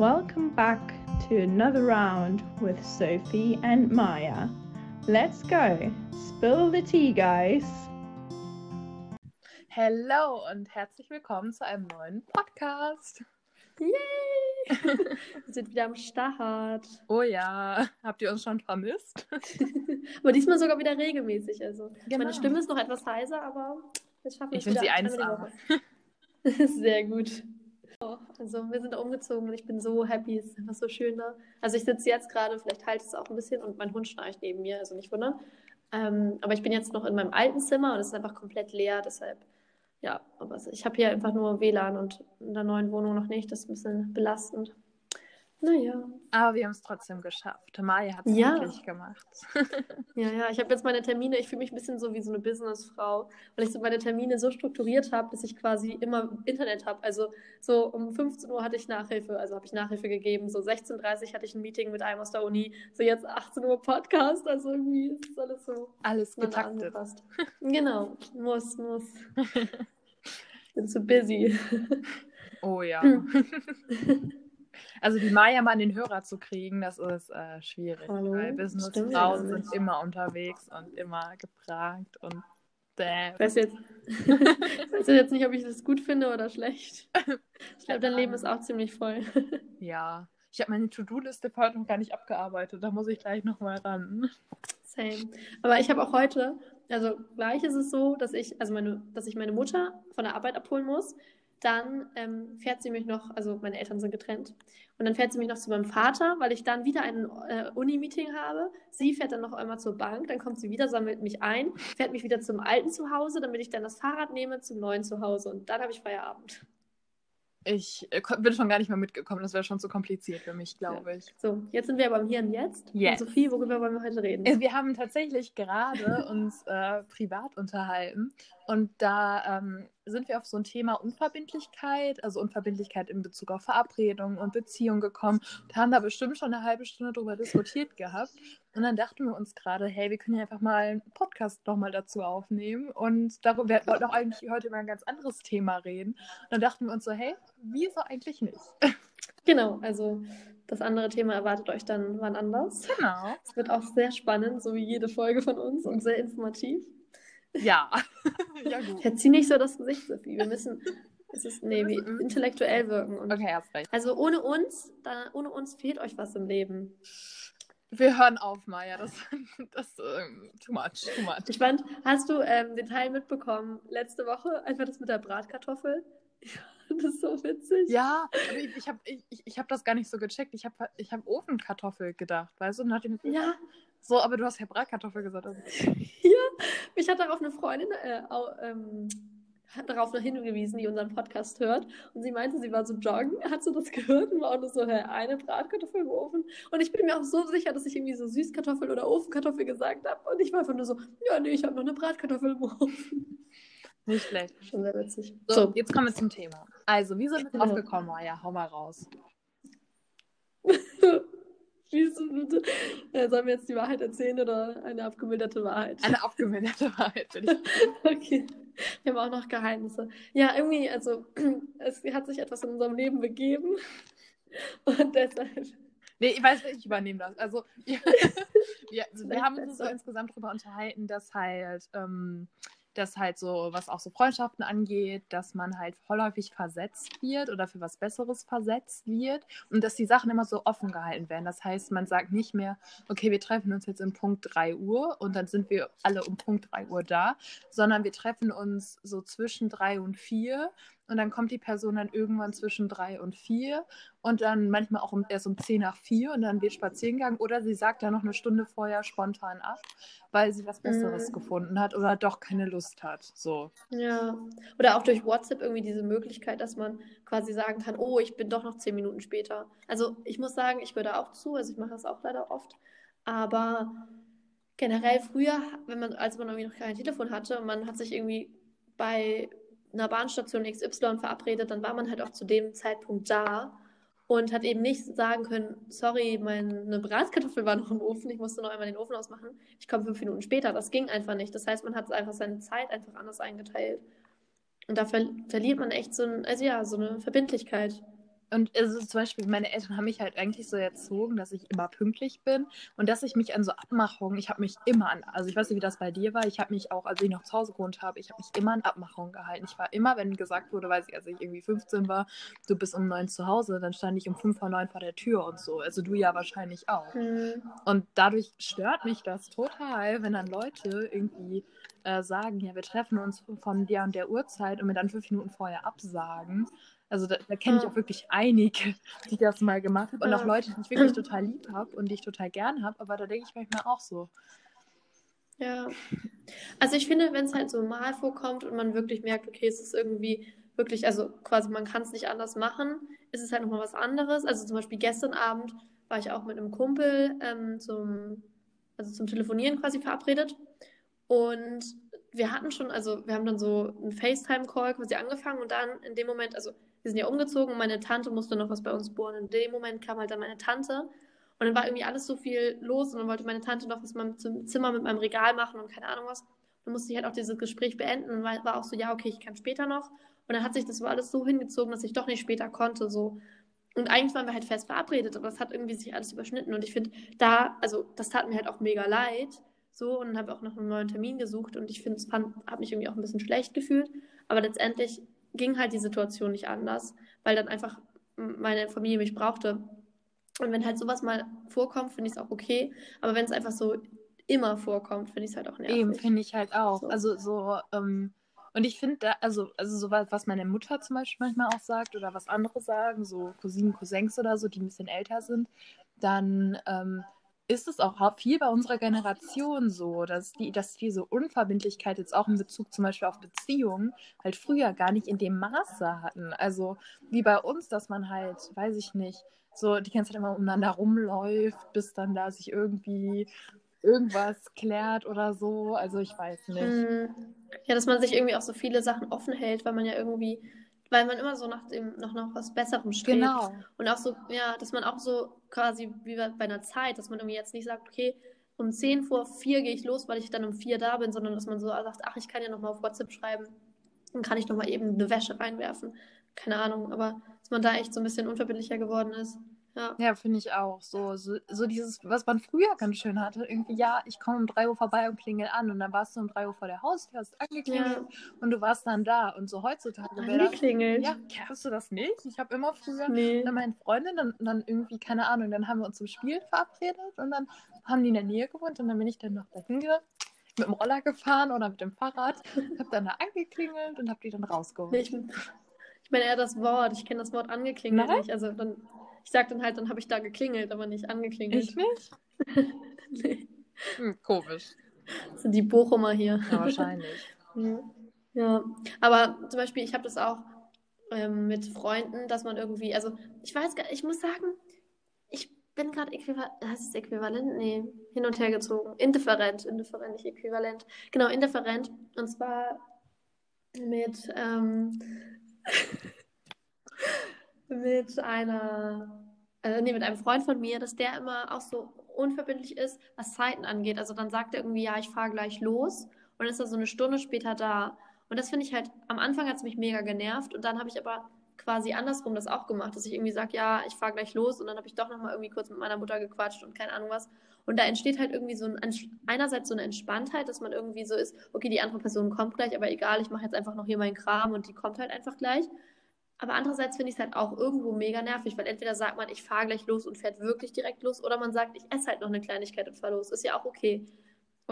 Welcome back to another round with Sophie and Maya. Let's go. Spill the tea, guys. Hello und herzlich willkommen zu einem neuen Podcast. Yay! Wir sind wieder am Start. Oh ja, habt ihr uns schon vermisst? aber diesmal sogar wieder regelmäßig. Also Genau. meine Stimme ist noch etwas heiser, aber das schaffen wir Ich es finde sie wieder einmal 1A. die Woche. Sehr gut. Oh, Also wir sind umgezogen und ich bin so happy. Es ist einfach so schön da. Also ich sitze jetzt gerade, vielleicht halt es auch ein bisschen und mein Hund schnarcht neben mir, also nicht wundern. Ähm, aber ich bin jetzt noch in meinem alten Zimmer und es ist einfach komplett leer, deshalb ja, aber ich habe hier einfach nur WLAN und in der neuen Wohnung noch nicht. Das ist ein bisschen belastend. Naja. Aber wir haben es trotzdem geschafft. Maya hat es Ja. wirklich gemacht. Ja, ja, ich habe jetzt meine Termine, ich fühle mich ein bisschen so wie so eine Businessfrau, weil ich so meine Termine so strukturiert habe, dass ich quasi immer Internet habe. Also so um 15 Uhr hatte ich Nachhilfe, also habe ich Nachhilfe gegeben, so 16.30 Uhr hatte ich ein Meeting mit einem aus der Uni, so jetzt 18 Uhr Podcast, also irgendwie ist alles so Alles getaktet. angepasst. Genau, muss, muss. Bin zu busy. Oh ja. Hm. Also die Maya mal an den Hörer zu kriegen, das ist äh, schwierig. Hallo? Weil Businessfrauen sind nicht. immer unterwegs und immer gefragt und däh. Ich weiß jetzt, ich weiß jetzt nicht, ob ich das gut finde oder schlecht. Ich glaube, dein Leben ist auch ziemlich voll. Ja. Ich habe meine To-Do-Liste heute noch gar nicht abgearbeitet. Da muss ich gleich nochmal ran. Same. Aber ich habe auch heute, also gleich ist es so, dass ich, also meine, dass ich meine Mutter von der Arbeit abholen muss. Dann ähm, fährt sie mich noch, also meine Eltern sind getrennt. Und dann fährt sie mich noch zu meinem Vater, weil ich dann wieder ein äh, Uni-Meeting habe. Sie fährt dann noch einmal zur Bank, dann kommt sie wieder, sammelt mich ein, fährt mich wieder zum alten Zuhause, damit ich dann das Fahrrad nehme zum neuen Zuhause. Und dann habe ich Feierabend. Ich äh, bin schon gar nicht mehr mitgekommen. Das wäre schon zu kompliziert für mich, glaube ich. So, jetzt sind wir aber im Hier und Jetzt. Yes. Und Sophie, worüber wollen wir heute reden? Äh, Wir haben tatsächlich gerade uns äh, privat unterhalten und da ähm, sind wir auf so ein Thema Unverbindlichkeit, also Unverbindlichkeit in Bezug auf Verabredungen und Beziehungen gekommen und haben da bestimmt schon eine halbe Stunde drüber diskutiert gehabt. Und dann dachten wir uns gerade, hey, wir können ja einfach mal einen Podcast nochmal dazu aufnehmen und darüber, wir wollten auch eigentlich heute über ein ganz anderes Thema reden. Und dann dachten wir uns so, hey, wieso eigentlich nicht? Genau, also das andere Thema erwartet euch dann wann anders. Genau. Es wird auch sehr spannend, so wie jede Folge von uns und sehr informativ. Ja. ja, gut. Verzieh nicht so das Gesicht, Sophie. Wir müssen, es ist, nee, wie intellektuell wirken. Und Okay, hast recht. Also ohne uns, da, ohne uns fehlt euch was im Leben. Wir hören auf, Maya. Das, das ähm, too much, too much. Ich fand, hast du ähm, den Teil mitbekommen letzte Woche? Einfach das mit der Bratkartoffel. Das ist so witzig. Ja, aber ich, ich habe ich, ich- hab das gar nicht so gecheckt. Ich habe ich hab Ofenkartoffel gedacht, weißt du? Und mir, Ja, So, aber du hast ja Bratkartoffel gesagt. Also. ja. Mich hat darauf eine Freundin äh, ähm, hat darauf noch hingewiesen, die unseren Podcast hört. Und sie meinte, sie war so joggen, hat so das gehört und war auch nur so, hä, eine Bratkartoffel im Ofen. Und ich bin mir auch so sicher, dass ich irgendwie so Süßkartoffel oder Ofenkartoffel gesagt habe. Und ich war einfach nur so, ja, nee, ich habe noch eine Bratkartoffel im Ofen. Nicht schlecht. Schon sehr witzig. So, So, jetzt kommen wir zum Thema. Also, wie sind wir drauf gekommen, Maya? Hau mal raus. Wieso bitte? Äh, sollen wir jetzt die Wahrheit erzählen oder eine abgemilderte Wahrheit? Eine abgemilderte Wahrheit, finde ich. Okay. Wir haben auch noch Geheimnisse. Ja, irgendwie, also, es hat sich etwas in unserem Leben begeben. Und deshalb. Nee, ich weiß nicht, ich übernehme das. Also, wir, wir, wir Vielleicht haben uns so insgesamt darüber unterhalten, dass halt, ähm, dass halt so, was auch so Freundschaften angeht, dass man halt häufig versetzt wird oder für was Besseres versetzt wird und dass die Sachen immer so offen gehalten werden. Das heißt, man sagt nicht mehr, okay, wir treffen uns jetzt um Punkt 3 Uhr und dann sind wir alle um Punkt 3 Uhr da, sondern wir treffen uns so zwischen 3 und 4 und dann kommt die Person dann irgendwann zwischen 3 und 4 und dann manchmal auch um, erst um 10 nach 4 und dann wird spazieren gegangen oder sie sagt dann noch eine Stunde vorher spontan ab, weil sie was Besseres Mhm. gefunden hat oder doch keine Lust hat. So. Ja. Oder auch durch WhatsApp irgendwie diese Möglichkeit, dass man quasi sagen kann, oh, ich bin doch noch zehn Minuten später. Also ich muss sagen, ich da auch zu, also ich mache das auch leider oft. Aber generell früher, wenn man, als man irgendwie noch kein Telefon hatte, man hat sich irgendwie bei einer Bahnstation XY verabredet, dann war man halt auch zu dem Zeitpunkt da und hat eben nicht sagen können, sorry, meine Bratkartoffel war noch im Ofen, ich musste noch einmal den Ofen ausmachen, ich komme fünf Minuten später. Das ging einfach nicht. Das heißt, man hat einfach seine Zeit einfach anders eingeteilt. Und da ver verliert man echt so, ein, also ja, so eine Verbindlichkeit. Und also zum Beispiel, meine Eltern haben mich halt eigentlich so erzogen, dass ich immer pünktlich bin und dass ich mich an so Abmachungen, ich habe mich immer an, also ich weiß nicht, wie das bei dir war, ich habe mich auch, als ich noch zu Hause gewohnt habe, ich habe mich immer an Abmachungen gehalten. Ich war immer, wenn gesagt wurde, weiß ich, als ich irgendwie 15 war, du bist um neun zu Hause, dann stand ich um fünf vor neun vor der Tür und so. Also du ja wahrscheinlich auch. Mhm. Und dadurch stört mich das total, wenn dann Leute irgendwie äh, sagen, ja, wir treffen uns von der und der Uhrzeit und mir dann fünf Minuten vorher absagen. Also da, da kenne ich auch wirklich einige, die das mal gemacht haben. Und auch. Leute, die ich wirklich total lieb habe und die ich total gern habe. Aber da denke ich manchmal auch so. Ja. Also ich finde, wenn es halt so mal vorkommt und man wirklich merkt, okay, es ist irgendwie wirklich, also quasi man kann es nicht anders machen, ist es halt nochmal was anderes. Also zum Beispiel gestern Abend war ich auch mit einem Kumpel ähm, zum, also zum Telefonieren quasi verabredet. Und wir hatten schon, also wir haben dann so einen FaceTime-Call quasi angefangen und dann in dem Moment, also wir sind ja umgezogen und meine Tante musste noch was bei uns bohren. In dem Moment kam halt dann meine Tante und dann war irgendwie alles so viel los und dann wollte meine Tante noch was in meinem Zim- Zimmer mit meinem Regal machen und keine Ahnung was. Dann musste ich halt auch dieses Gespräch beenden und war, auch so, ja, okay, ich kann später noch. Und dann hat sich das alles so hingezogen, dass ich doch nicht später konnte. So. Und eigentlich waren wir halt fest verabredet, aber das hat irgendwie sich alles überschnitten. Und ich finde, da, also das tat mir halt auch mega leid. So, und dann habe auch noch einen neuen Termin gesucht und ich finde, es habe mich irgendwie auch ein bisschen schlecht gefühlt. Aber letztendlich ging halt die Situation nicht anders, weil dann einfach meine Familie mich brauchte. Und wenn halt sowas mal vorkommt, finde ich es auch okay. Aber wenn es einfach so immer vorkommt, finde ich es halt auch nervig. Eben, finde ich halt auch. So. Also so, ähm, und ich finde da, also, also so was, was meine Mutter zum Beispiel manchmal auch sagt oder was andere sagen, so Cousinen, Cousins oder so, die ein bisschen älter sind, dann ähm, ist es auch viel bei unserer Generation so, dass die, dass diese Unverbindlichkeit jetzt auch in Bezug zum Beispiel auf Beziehungen halt früher gar nicht in dem Maße hatten. Also wie bei uns, dass man halt, weiß ich nicht, so die ganze Zeit immer umeinander rumläuft, bis dann da sich irgendwie irgendwas klärt oder so. Also ich weiß nicht. Mm, Ja, dass man sich irgendwie auch so viele Sachen offen hält, weil man ja irgendwie, weil man immer so nach dem, noch nach was Besserem strebt. Genau. Und auch so, ja, dass man auch so quasi wie bei bei einer Zeit, dass man irgendwie jetzt nicht sagt, okay, um 10 vor 4 gehe ich los, weil ich dann um 4 da bin, sondern dass man so sagt, ach, ich kann ja nochmal auf WhatsApp schreiben, dann kann ich nochmal eben eine Wäsche reinwerfen. Keine Ahnung, aber dass man da echt so ein bisschen unverbindlicher geworden ist. Ja. Ja, finde ich auch. So, so, so dieses, was man früher ganz schön hatte, irgendwie, ja, ich komme um 3 Uhr vorbei und klingel an und dann warst du um 3 Uhr vor der Haustür, hast angeklingelt Ja. und du warst dann da. Und so heutzutage wäre. Angeklingelt. Ja, hast du das nicht? Ich habe immer früher Nee. mit meinen Freundinnen dann, dann irgendwie, keine Ahnung, dann haben wir uns zum Spielen verabredet und dann haben die in der Nähe gewohnt und dann bin ich dann noch dahin ge- mit dem Roller gefahren oder mit dem Fahrrad, habe dann da angeklingelt und habe die dann rausgeholt. Nee, ich, ich meine eher das Wort. Ich kenne das Wort angeklingelt Nein? nicht. Also dann, ich sag dann halt, dann habe ich da geklingelt, aber nicht angeklingelt. Ich nicht? Nee. Hm, komisch. Das sind die Bochumer hier. Ja, wahrscheinlich. Ja. ja, aber zum Beispiel, ich habe das auch ähm, mit Freunden, dass man irgendwie, also ich weiß gar ich muss sagen, ich bin gerade äquivalent, heißt es äquivalent? Nee, hin und her gezogen. Indifferent, indifferent, nicht äquivalent. Genau, indifferent. Und zwar mit, ähm, mit einer, äh, nee, mit einem Freund von mir, dass der immer auch so unverbindlich ist, was Zeiten angeht. Also dann sagt er irgendwie, ja, ich fahre gleich los und dann ist er so eine Stunde später da. Und das finde ich halt, am Anfang hat es mich mega genervt und dann habe ich aber quasi andersrum das auch gemacht, dass ich irgendwie sage, ja, ich fahre gleich los und dann habe ich doch nochmal irgendwie kurz mit meiner Mutter gequatscht und keine Ahnung was. Und da entsteht halt irgendwie so ein, einerseits so eine Entspanntheit, dass man irgendwie so ist, okay, die andere Person kommt gleich, aber egal, ich mache jetzt einfach noch hier meinen Kram und die kommt halt einfach gleich. Aber andererseits finde ich es halt auch irgendwo mega nervig, weil entweder sagt man, ich fahre gleich los und fährt wirklich direkt los, oder man sagt, ich esse halt noch eine Kleinigkeit und fahre los. Ist ja auch okay.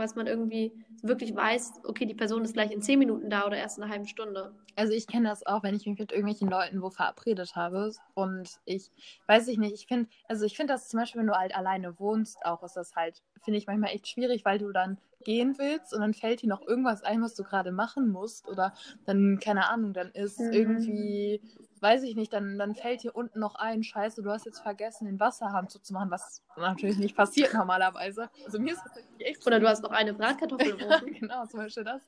Dass man irgendwie wirklich weiß, okay, die Person ist gleich in zehn Minuten da oder erst in einer halben Stunde. Also ich kenne das auch, wenn ich mich mit irgendwelchen Leuten wo verabredet habe und ich weiß ich nicht, ich finde, also ich finde das zum Beispiel, wenn du halt alleine wohnst, auch ist das halt, finde ich manchmal echt schwierig, weil du dann gehen willst und dann fällt dir noch irgendwas ein, was du gerade machen musst oder dann, keine Ahnung, dann ist Mhm. irgendwie, weiß ich nicht, dann, dann fällt dir unten noch ein, scheiße, du hast jetzt vergessen, den Wasserhahn zuzumachen, was natürlich nicht passiert normalerweise. Also mir ist das echt Oder du hast noch eine Bratkartoffel im ja, Ofen. genau, zum Beispiel das.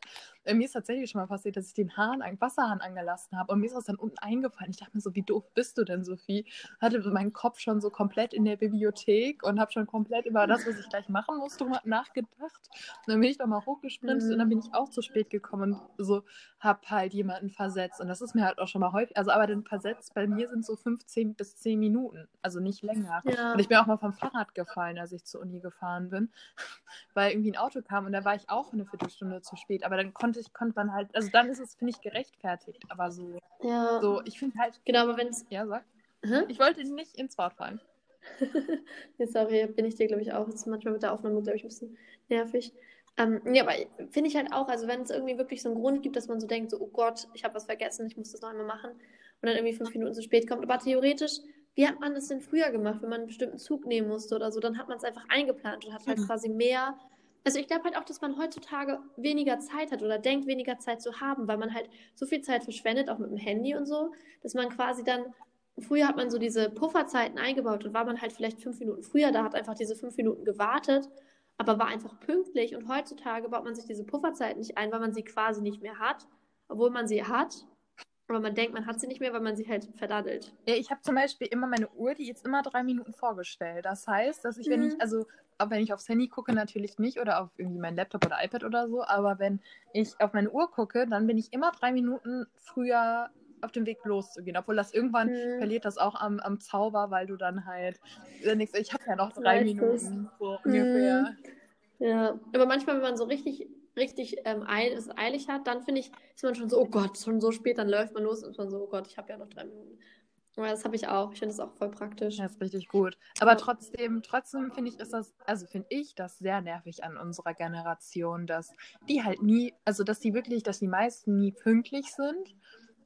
Äh, mir ist tatsächlich schon mal passiert, dass ich den Hahn, einen Wasserhahn angelassen habe und mir ist das dann unten eingefallen. Ich dachte mir so, wie doof bist du denn, Sophie? Hatte meinen Kopf schon so komplett in der Bibliothek und habe schon komplett über das, was ich gleich machen muss, drüber nachgedacht. Und dann bin ich noch mal hochgesprintet Mhm. und dann bin ich auch zu spät gekommen und so habe halt jemanden versetzt. Und das ist mir halt auch schon mal häufig, also aber dann dann versetzt bei mir sind so 15 bis 10 Minuten, also nicht länger. Ja. Und ich bin auch mal vom Fahrrad gefallen, als ich zur Uni gefahren bin, weil irgendwie ein Auto kam und da war ich auch eine Viertelstunde zu spät. Aber dann konnte ich, konnte man halt, also dann ist es, finde ich, gerechtfertigt. Aber so, Ja. so ich finde halt, Genau, aber wenn es. ja, sag. Hä? Ich wollte nicht ins Wort fallen. nee, sorry, bin ich dir, glaube ich, auch. Das ist manchmal mit der Aufnahme, glaube ich, ein bisschen nervig. Ähm, ja, aber finde ich halt auch, also wenn es irgendwie wirklich so einen Grund gibt, dass man so denkt, so, oh Gott, ich habe was vergessen, ich muss das noch einmal machen und dann irgendwie fünf Minuten zu spät kommt. Aber theoretisch, wie hat man das denn früher gemacht, wenn man einen bestimmten Zug nehmen musste oder so, dann hat man es einfach eingeplant und hat halt Mhm. quasi mehr. Also ich glaube halt auch, dass man heutzutage weniger Zeit hat oder denkt, weniger Zeit zu haben, weil man halt so viel Zeit verschwendet, auch mit dem Handy und so, dass man quasi dann Früher hat man so diese Pufferzeiten eingebaut und war man halt vielleicht fünf Minuten früher da, hat einfach diese fünf Minuten gewartet, aber war einfach pünktlich. Und heutzutage baut man sich diese Pufferzeiten nicht ein, weil man sie quasi nicht mehr hat, obwohl man sie hat. Aber man denkt, man hat sie nicht mehr, weil man sie halt verdaddelt. Ja, ich habe zum Beispiel immer meine Uhr, die ist immer drei Minuten vorgestellt. Das heißt, dass ich, wenn Mhm. ich, also wenn ich aufs Handy gucke, natürlich nicht oder auf irgendwie mein Laptop oder iPad oder so, aber wenn ich auf meine Uhr gucke, dann bin ich immer drei Minuten früher auf dem Weg loszugehen. Obwohl das irgendwann Mhm. verliert das auch am, am Zauber, weil du dann halt denkst, ich habe ja noch drei? Minuten so ungefähr. Ja, aber manchmal, wenn man so richtig, richtig ähm, eil, es eilig hat, dann finde ich, ist man schon so, oh Gott, schon so spät, dann läuft man los und ist man so, oh Gott, ich habe ja noch drei Minuten. Aber das habe ich auch. Ich finde das auch voll praktisch. Das ist richtig gut. Aber trotzdem, trotzdem finde ich, ist das, also finde ich das sehr nervig an unserer Generation, dass die halt nie, also dass die wirklich, dass die meisten nie pünktlich sind.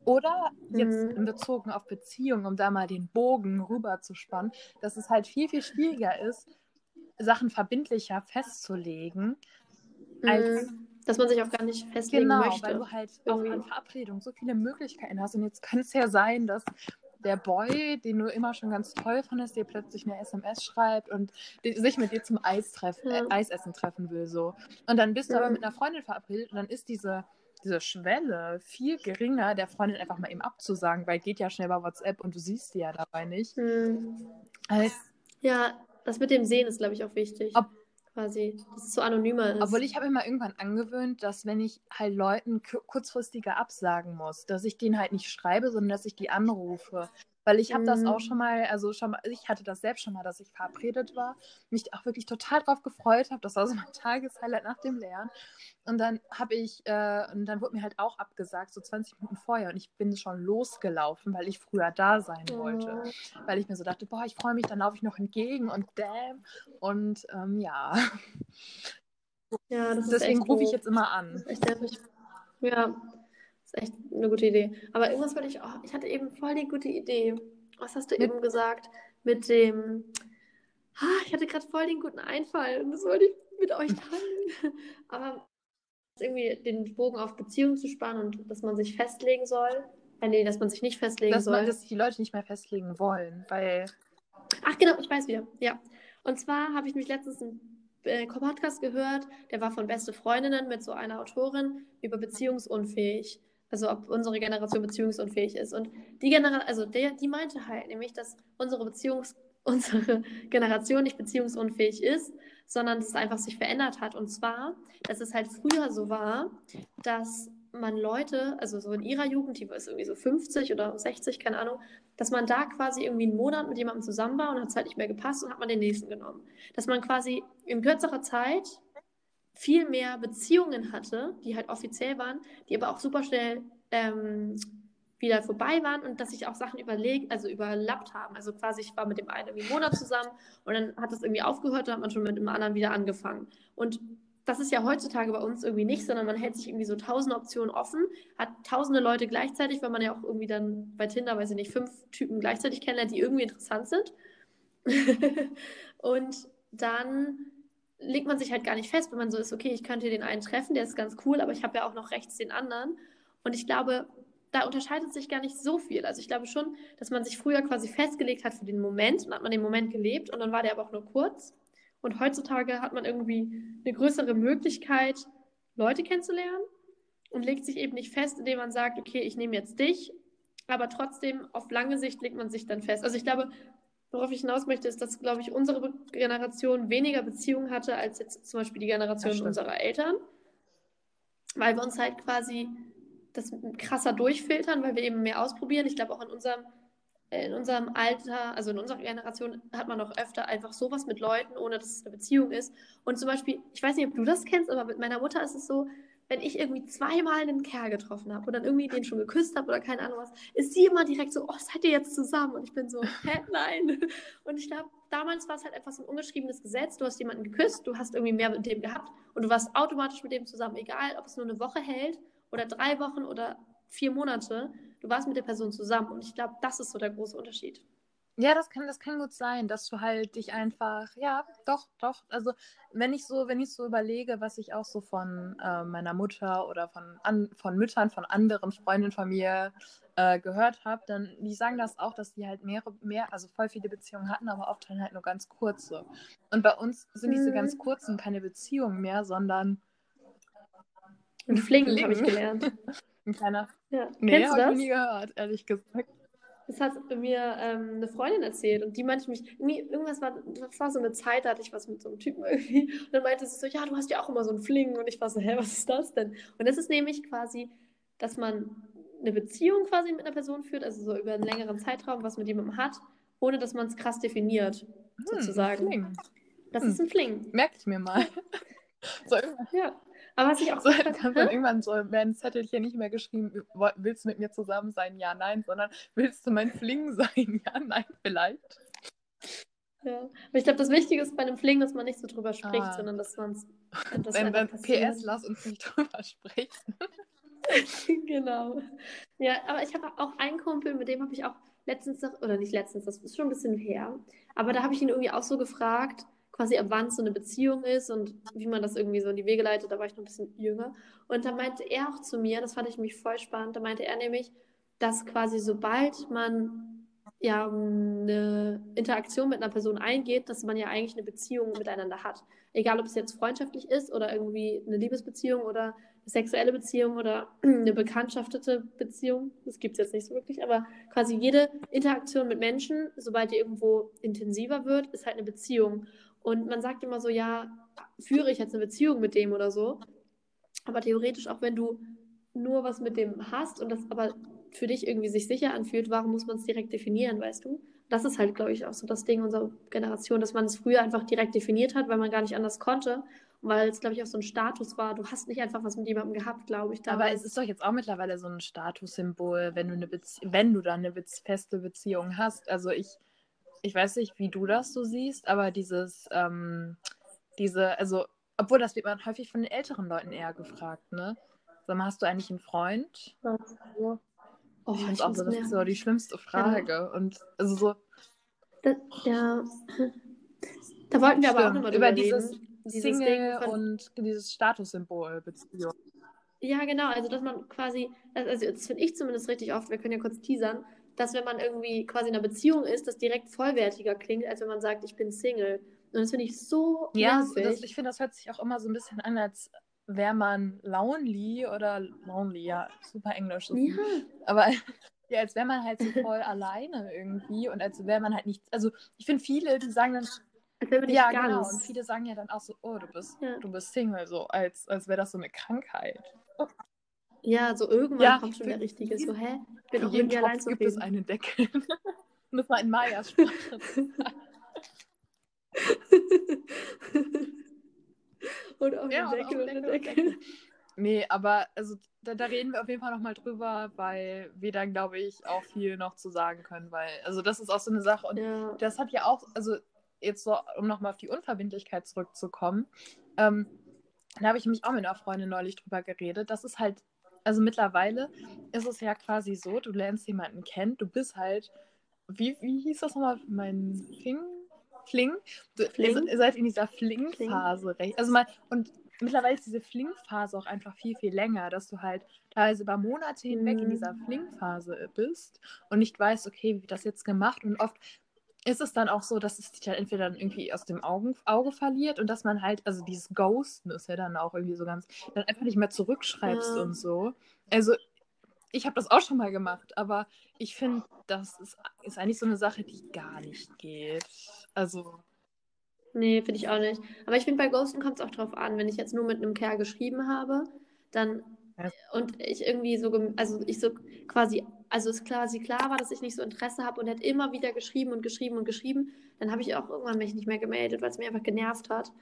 Oder jetzt Mhm. bezogen auf Beziehungen, um da mal den Bogen rüber zu spannen, dass es halt viel, viel schwieriger ist, Sachen verbindlicher festzulegen. Als- Mhm. Dass man sich auch gar nicht festlegen Genau, möchte. weil du halt auch Irgendwie. an Verabredungen so viele Möglichkeiten hast. Und jetzt kann es ja sein, dass der Boy, den du immer schon ganz toll fandest, dir plötzlich eine SMS schreibt und die- sich mit dir zum Eis treffen, Ja. äh, Eisessen treffen will. so. Und dann bist du Ja. aber mit einer Freundin verabredet und dann ist diese, diese Schwelle viel geringer, der Freundin einfach mal eben abzusagen, weil geht ja schnell bei WhatsApp und du siehst sie ja dabei nicht. Mhm. Als, Ja, das mit dem Sehen ist, glaube ich, auch wichtig. Ob- quasi, dass es so anonymer ist. Obwohl ich habe mal irgendwann angewöhnt, dass wenn ich halt Leuten ku- kurzfristiger absagen muss, dass ich denen halt nicht schreibe, sondern dass ich die anrufe. Weil ich habe das Mhm. auch schon mal, also schon mal, ich hatte das selbst schon mal, dass ich verabredet war, mich auch wirklich total drauf gefreut habe. Das war so mein Tageshighlight nach dem Lernen. Und dann habe ich, äh, und dann wurde mir halt auch abgesagt, so 20 Minuten vorher. Und ich bin schon losgelaufen, weil ich früher da sein wollte. Weil ich mir so dachte, boah, ich freue mich, dann laufe ich noch entgegen und damn. Und ähm, ja, Ja, das deswegen rufe ich jetzt immer Das an. nervig. Ja, das ist echt eine gute Idee. Aber irgendwas wollte ich auch. Ich hatte eben voll die gute Idee. Was hast du Mit- eben gesagt? Mit dem. Ah, ich hatte gerade voll den guten Einfall und das wollte ich mit euch teilen. Aber irgendwie den Bogen auf Beziehungen zu spannen und dass man sich festlegen soll. Äh, nee, dass man sich nicht festlegen Dass, man, soll. dass sich die Leute nicht mehr festlegen wollen, weil Ach genau, ich weiß wieder. Ja. Und zwar habe ich mich letztens einen äh, Podcast gehört, der war von Beste Freundinnen mit so einer Autorin über beziehungsunfähig. Also ob unsere Generation beziehungsunfähig ist. Und die Generation, also der, die meinte halt nämlich, dass unsere Beziehungs unsere Generation nicht beziehungsunfähig ist, sondern dass es einfach sich verändert hat. Und zwar, dass es halt früher so war, dass man Leute, also so in ihrer Jugend, die ist irgendwie so 50 oder 60, keine Ahnung, dass man da quasi irgendwie einen Monat mit jemandem zusammen war und hat es halt nicht mehr gepasst und hat man den nächsten genommen. Dass man quasi in kürzerer Zeit viel mehr Beziehungen hatte, die halt offiziell waren, die aber auch super schnell ähm, wieder vorbei waren und dass sich auch Sachen überlegt, also überlappt haben. Also quasi, ich war mit dem einen irgendwie einen Monat zusammen und dann hat das irgendwie aufgehört, dann hat man schon mit dem anderen wieder angefangen. Und das ist ja heutzutage bei uns irgendwie nicht, sondern man hält sich irgendwie so tausende Optionen offen, hat tausende Leute gleichzeitig, weil man ja auch irgendwie dann bei Tinder, weiß ich nicht, fünf Typen gleichzeitig kennenlernt, die irgendwie interessant sind. und dann legt man sich halt gar nicht fest, wenn man so ist, okay, ich könnte den einen treffen, der ist ganz cool, aber ich habe ja auch noch rechts den anderen. Und ich glaube, da unterscheidet sich gar nicht so viel. Also ich glaube schon, dass man sich früher quasi festgelegt hat für den Moment und hat man den Moment gelebt und dann war der aber auch nur kurz. Und heutzutage hat man irgendwie eine größere Möglichkeit, Leute kennenzulernen und legt sich eben nicht fest, indem man sagt, okay, ich nehme jetzt dich, aber trotzdem auf lange Sicht legt man sich dann fest. Also ich glaube, worauf ich hinaus möchte, ist, dass, glaube ich, unsere Generation weniger Beziehungen hatte als jetzt zum Beispiel die Generation unserer Eltern, weil wir uns halt quasi das krasser durchfiltern, weil wir eben mehr ausprobieren. Ich glaube auch in unserem, in unserem Alter, also in unserer Generation, hat man auch öfter einfach sowas mit Leuten, ohne dass es eine Beziehung ist. Und zum Beispiel, ich weiß nicht, ob du das kennst, aber mit meiner Mutter ist es so, wenn ich irgendwie zweimal einen Kerl getroffen habe und dann irgendwie den schon geküsst habe oder keine Ahnung was, ist sie immer direkt so, oh, seid ihr jetzt zusammen? Und ich bin so, hä, nein. Und ich glaube, damals war es halt etwas ein ungeschriebenes Gesetz. Du hast jemanden geküsst, du hast irgendwie mehr mit dem gehabt und du warst automatisch mit dem zusammen, egal ob es nur eine Woche hält oder drei Wochen oder vier Monate. Du warst mit der Person zusammen und ich glaube, das ist so der große Unterschied. Ja, das kann, das kann gut sein, dass du halt dich einfach, ja, doch, doch. Also wenn ich so, wenn ich so überlege, was ich auch so von äh, meiner Mutter oder von, an, von Müttern, von anderen Freundinnen von mir äh, gehört habe, dann die sagen das auch, dass die halt mehrere, mehr, also voll viele Beziehungen hatten, aber oft dann halt nur ganz kurze. Und bei uns sind diese Mhm. ganz kurzen keine Beziehungen mehr, sondern Flingen Flingen. habe ich gelernt. ein kleiner. Ja. Nee, habe ich nie gehört, ehrlich gesagt. Das hat mir ähm, eine Freundin erzählt und die meinte mich, irgendwas war, das war so eine Zeit, da hatte ich was mit so einem Typen irgendwie und dann meinte sie so, ja, du hast ja auch immer so einen Fling und ich war so, hä, was ist das denn? Und das ist nämlich quasi, dass man eine Beziehung quasi mit einer Person führt, also so über einen längeren Zeitraum, was mit jemandem hat, ohne dass man es krass definiert, sozusagen. Hm, Das Hm. ist ein Fling. Merke ich mir mal. so, Ja. Aber was ich auch so dann dann Hä? irgendwann so werden Zettelchen nicht mehr geschrieben, willst du mit mir zusammen sein? Ja, nein, sondern willst du mein Fling sein? Ja, nein, vielleicht. Ja. Aber ich glaube, das Wichtige ist bei einem Fling, dass man nicht so drüber spricht, Ah. sondern dass man es einfach beim passiert. PS, lass uns nicht drüber sprechen. Genau. Ja, aber ich habe auch einen Kumpel, mit dem habe ich auch letztens, oder nicht letztens, das ist schon ein bisschen her, aber da habe ich ihn irgendwie auch so gefragt, quasi ab wann so eine Beziehung ist und wie man das irgendwie so in die Wege leitet, da war ich noch ein bisschen jünger. Und da meinte er auch zu mir, das fand ich mich voll spannend, da meinte er nämlich, dass quasi sobald man ja eine Interaktion mit einer Person eingeht, dass man ja eigentlich eine Beziehung miteinander hat. Egal, ob es jetzt freundschaftlich ist oder irgendwie eine Liebesbeziehung oder eine sexuelle Beziehung oder eine bekanntschaftete Beziehung. Das gibt es jetzt nicht so wirklich, aber quasi jede Interaktion mit Menschen, sobald die irgendwo intensiver wird, ist halt eine Beziehung. Und man sagt immer so, ja, führe ich jetzt eine Beziehung mit dem oder so. Aber theoretisch, auch wenn du nur was mit dem hast und das aber für dich irgendwie sich sicher anfühlt, warum muss man es direkt definieren, weißt du? Das ist halt, glaube ich, auch so das Ding unserer Generation, dass man es früher einfach direkt definiert hat, weil man gar nicht anders konnte. Und weil es, glaube ich, auch so ein Status war. Du hast nicht einfach was mit jemandem gehabt, glaube ich. Aber damals. es ist doch jetzt auch mittlerweile so ein Statussymbol, wenn du eine Bezie wenn du dann eine feste Beziehung hast. Also ich, ich weiß nicht, wie du das so siehst, aber dieses, ähm, diese, also, obwohl das wird man häufig von den älteren Leuten eher gefragt, ne? Sag mal, hast du eigentlich einen Freund? Oh, ich finde auch so, das ist so die schlimmste Frage. Und also so, Das, ja. Da wollten wir aber auch stimmt, nochmal über dieses reden. Dieses Single von, und dieses Statussymbol Beziehung. Ja, genau. Also, dass man quasi, also das finde ich zumindest richtig oft, wir können ja kurz teasern, dass wenn man irgendwie quasi in einer Beziehung ist, das direkt vollwertiger klingt, als wenn man sagt, ich bin Single. Und das finde ich so Ja, nervig. das, ich finde, das hört sich auch immer so ein bisschen an, als wäre man lonely oder lonely, ja, super Englisch. ja, Aber ja, als wäre man halt so voll alleine irgendwie und als wäre man halt nicht. Also ich finde viele, die sagen dann, ja, ganz. genau, und viele sagen ja dann auch so, oh, du bist, Ja. du bist Single, so, als, als wäre das so eine Krankheit. Ja, so irgendwann Ja, kommt schon der Richtige. So, hä? Ich bin auch mir allein Topf gibt es einen Deckel. um das mal in Mayas Sprache zu und auf Ja, Deckel auch und den Deckel und Deckel. Nee, aber also da, da reden wir auf jeden Fall nochmal drüber, weil wir dann, glaube ich, auch viel noch zu sagen können, weil, also das ist auch so eine Sache und Ja. das hat ja auch, also jetzt so, um nochmal auf die Unverbindlichkeit zurückzukommen, ähm, da habe ich mich auch mit einer Freundin neulich drüber geredet. Das ist halt, also mittlerweile ist es ja quasi so, du lernst jemanden kennen, du bist halt, wie, wie hieß das nochmal, mein Fling? Fling? Du, Fling? Ihr, seid in dieser Fling-Phase recht. Also mal, und mittlerweile ist diese Fling-Phase auch einfach viel, viel länger, dass du halt teilweise über Monate hinweg in Mhm. dieser Fling-Phase bist und nicht weißt, okay, wie wird das jetzt gemacht und oft ist es dann auch so, dass es dich dann entweder dann irgendwie aus dem Augen, Auge verliert und dass man halt, also dieses Ghosten ist ja dann auch irgendwie so ganz, dann einfach nicht mehr zurückschreibst Ja. und so. Also ich habe das auch schon mal gemacht, aber ich finde, das ist, ist eigentlich so eine Sache, die gar nicht geht. Also, Nee, finde ich auch nicht. Aber ich finde, bei Ghosten kommt es auch drauf an. Wenn ich jetzt nur mit einem Kerl geschrieben habe, dann und ich irgendwie so, also ich so quasi, also es quasi klar war, dass ich nicht so Interesse habe und er hat immer wieder geschrieben und geschrieben und geschrieben, dann habe ich auch irgendwann mich nicht mehr gemeldet, weil es mich einfach genervt hat.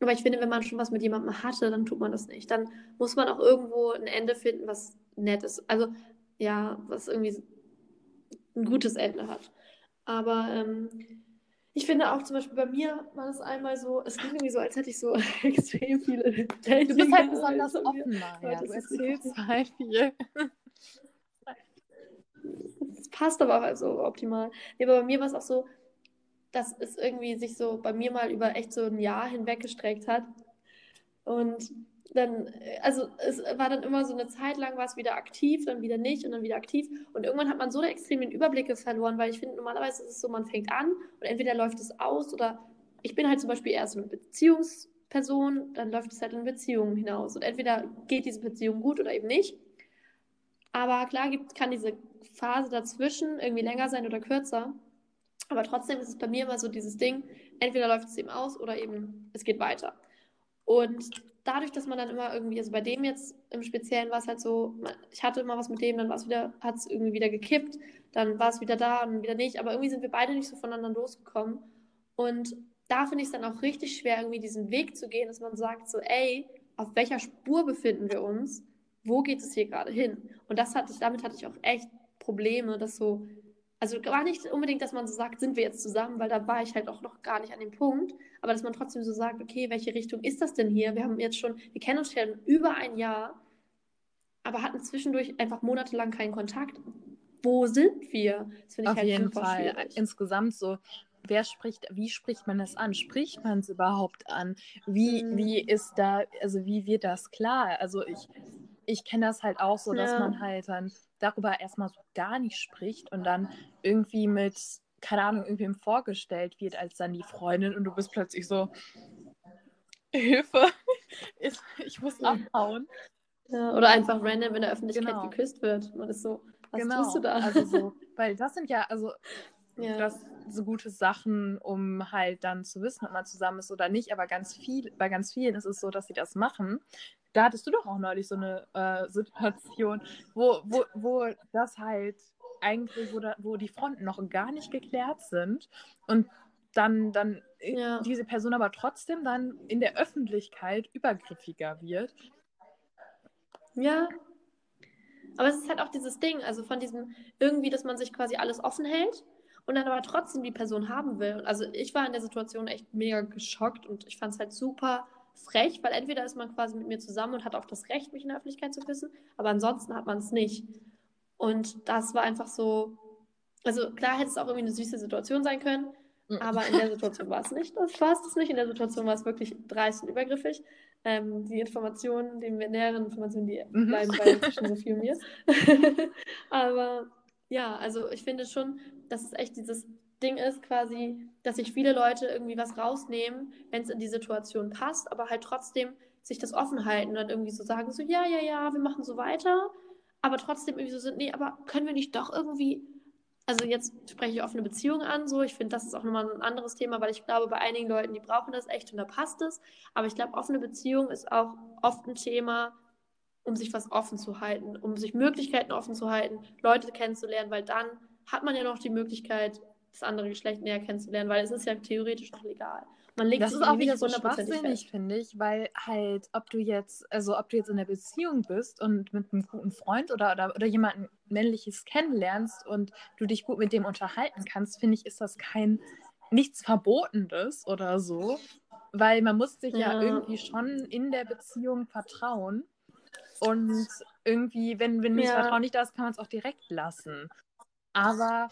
Aber ich finde, wenn man schon was mit jemandem hatte, dann tut man das nicht. Dann muss man auch irgendwo ein Ende finden, was nett ist. Also ja, was irgendwie ein gutes Ende hat. Aber ähm, ich finde auch zum Beispiel bei mir war das einmal so, es klingt irgendwie so, als hätte ich so extrem viele Du bist halt besonders offen, Maja. Leute, Du erzählst halt viel. Das passt aber auch also optimal. Nee, aber bei mir war es auch so, dass es irgendwie sich so bei mir mal über echt so ein Jahr hinweg gestreckt hat. Und dann, äh, also es war dann immer so eine Zeit lang war es wieder aktiv, dann wieder nicht und dann wieder aktiv. Und irgendwann hat man so extrem den Überblick verloren, weil ich finde, normalerweise ist es so, man fängt an und entweder läuft es aus oder ich bin halt zum Beispiel eher so eine Beziehungsperson, dann läuft es halt in Beziehungen hinaus. Und entweder geht diese Beziehung gut oder eben nicht. Aber klar gibt, kann diese Phase dazwischen irgendwie länger sein oder kürzer. Aber trotzdem ist es bei mir immer so dieses Ding, entweder läuft es eben aus oder eben es geht weiter. Und dadurch, dass man dann immer irgendwie, also bei dem jetzt im Speziellen war es halt so, ich hatte immer was mit dem, dann war es wieder, hat es irgendwie wieder gekippt, dann war es wieder da und wieder nicht. Aber irgendwie sind wir beide nicht so voneinander losgekommen. Und da finde ich es dann auch richtig schwer, irgendwie diesen Weg zu gehen, dass man sagt so, ey, auf welcher Spur befinden wir uns? Wo geht es hier gerade hin? Und das hatte ich, damit hatte ich auch echt Probleme, das so, also gar nicht unbedingt, dass man so sagt, sind wir jetzt zusammen, weil da war ich halt auch noch gar nicht an dem Punkt, aber dass man trotzdem so sagt, okay, welche Richtung ist das denn hier? Wir haben jetzt schon, wir kennen uns schon über ein Jahr, aber hatten zwischendurch einfach monatelang keinen Kontakt. Wo sind wir? Das finde ich Auf halt jeden super Fall. schwierig. Insgesamt so, wer spricht, wie spricht man das an? Spricht man es überhaupt an? Wie, Mhm. wie ist da, also wie wird das klar? Also ich, ich kenne das halt auch so, dass Ja. man halt dann darüber erstmal so gar nicht spricht und dann irgendwie mit, keine Ahnung, irgendwem vorgestellt wird als dann die Freundin und du bist plötzlich so, Hilfe, ich, ich muss abhauen. Ja, oder einfach random in der Öffentlichkeit Genau. geküsst wird. Man ist so, was genau. tust du da? Also so, weil das sind ja, also ja. das so gute Sachen, um halt dann zu wissen, ob man zusammen ist oder nicht. Aber ganz viel, bei ganz vielen ist es so, dass sie das machen. Da hattest du doch auch neulich so eine äh, Situation, wo, wo, wo das halt eigentlich, wo, da, wo die Fronten noch gar nicht geklärt sind und dann, dann Ja. diese Person aber trotzdem dann in der Öffentlichkeit übergriffiger wird. Ja. Aber es ist halt auch dieses Ding, also von diesem irgendwie, dass man sich quasi alles offen hält und dann aber trotzdem die Person haben will. Also ich war in der Situation echt mega geschockt und ich fand es halt super frech, weil entweder ist man quasi mit mir zusammen und hat auch das Recht, mich in der Öffentlichkeit zu küssen, aber ansonsten hat man es nicht. Und das war einfach so, also klar hätte es auch irgendwie eine süße Situation sein können, aber in der Situation war es nicht. Das war es das nicht. In der Situation war es wirklich dreist und übergriffig. Ähm, die Informationen, die näheren Informationen, die Mhm. bleiben bei zwischen Sophie und mir. aber ja, also ich finde schon, dass es echt dieses Ding ist, quasi, dass sich viele Leute irgendwie was rausnehmen, wenn es in die Situation passt, aber halt trotzdem sich das offen halten und dann irgendwie so sagen, so, ja, ja, ja, wir machen so weiter, aber trotzdem irgendwie so sind, nee, aber können wir nicht doch irgendwie also jetzt spreche ich offene Beziehungen an, so. Ich finde, das ist auch nochmal ein anderes Thema, weil ich glaube, bei einigen Leuten, die brauchen das echt und da passt es. Aber ich glaube, offene Beziehung ist auch oft ein Thema, um sich was offen zu halten, um sich Möglichkeiten offen zu halten, Leute kennenzulernen, weil dann hat man ja noch die Möglichkeit, das andere Geschlecht näher kennenzulernen, weil es ist ja theoretisch noch legal. Man legt Das ist auch irgendwie wieder so schwachsinnig, finde ich, weil halt, ob du jetzt, also ob du jetzt in der Beziehung bist und mit einem guten Freund oder, oder, oder jemanden männliches kennenlernst und du dich gut mit dem unterhalten kannst, finde ich, ist das kein nichts Verbotenes oder so. Weil man muss sich ja, Ja. irgendwie schon in der Beziehung vertrauen. Und irgendwie, wenn, wenn das Ja. Vertrauen nicht da ist, kann man es auch direkt lassen. Aber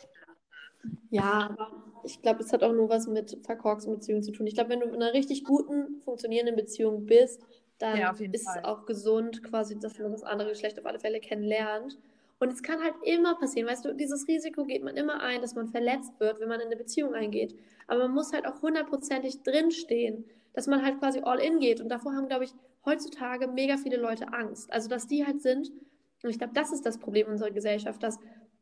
Ja, aber ich glaube, es hat auch nur was mit verkorksten Beziehungen zu tun. Ich glaube, wenn du in einer richtig guten, funktionierenden Beziehung bist, dann Ja, ist Fall. es auch gesund, quasi, dass man das andere Geschlecht auf alle Fälle kennenlernt. Und es kann halt immer passieren, weißt du, dieses Risiko geht man immer ein, dass man verletzt wird, wenn man in eine Beziehung eingeht. Aber man muss halt auch hundertprozentig drinstehen, dass man halt quasi all in geht. Und davor haben, glaube ich, heutzutage mega viele Leute Angst. Also, dass die halt sind, und ich glaube, das ist das Problem unserer Gesellschaft, dass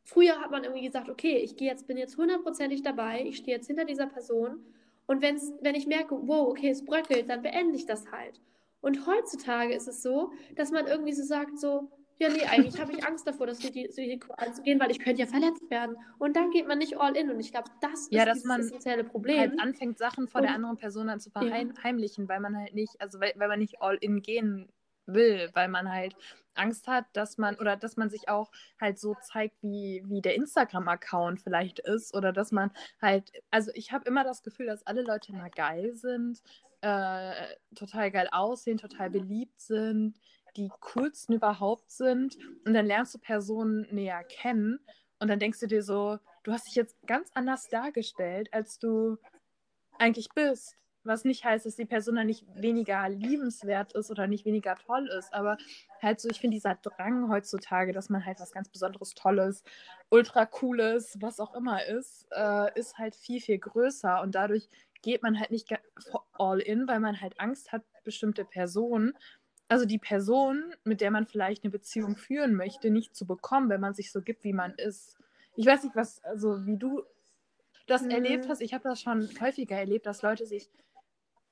Früher hat man irgendwie gesagt, okay, ich gehe jetzt, bin jetzt hundertprozentig dabei, ich stehe jetzt hinter dieser Person und wenn's, wenn ich merke, wow, okay, es bröckelt, dann beende ich das halt. Und heutzutage ist es so, dass man irgendwie so sagt, so, ja, nee, eigentlich habe ich Angst davor, das Risiko anzugehen, weil ich könnte ja verletzt werden. Und dann geht man nicht all in. Und ich glaube, das Ja, ist dass dieses man essentielle Problem. halt anfängt, Sachen vor der Und- anderen Person dann zu Ja. verheimlichen, weil man halt nicht, also weil, weil man nicht all in gehen will, weil man halt Angst hat, dass man oder dass man sich auch halt so zeigt, wie, wie der Instagram-Account vielleicht ist oder dass man halt, also ich habe immer das Gefühl, dass alle Leute immer geil sind, äh, total geil aussehen, total beliebt sind, die coolsten überhaupt sind und dann lernst du Personen näher kennen und dann denkst du dir so, du hast dich jetzt ganz anders dargestellt, als du eigentlich bist. Was nicht heißt, dass die Person dann nicht weniger liebenswert ist oder nicht weniger toll ist. Aber halt so, ich finde dieser Drang heutzutage, dass man halt was ganz Besonderes, Tolles, ultra cooles, was auch immer ist, äh, ist halt viel, viel größer. Und dadurch geht man halt nicht all in, weil man halt Angst hat, bestimmte Personen, also die Person, mit der man vielleicht eine Beziehung führen möchte, nicht zu bekommen, wenn man sich so gibt, wie man ist. Ich weiß nicht, was, also wie du das Mhm. erlebt hast. Ich habe das schon häufiger erlebt, dass Leute sich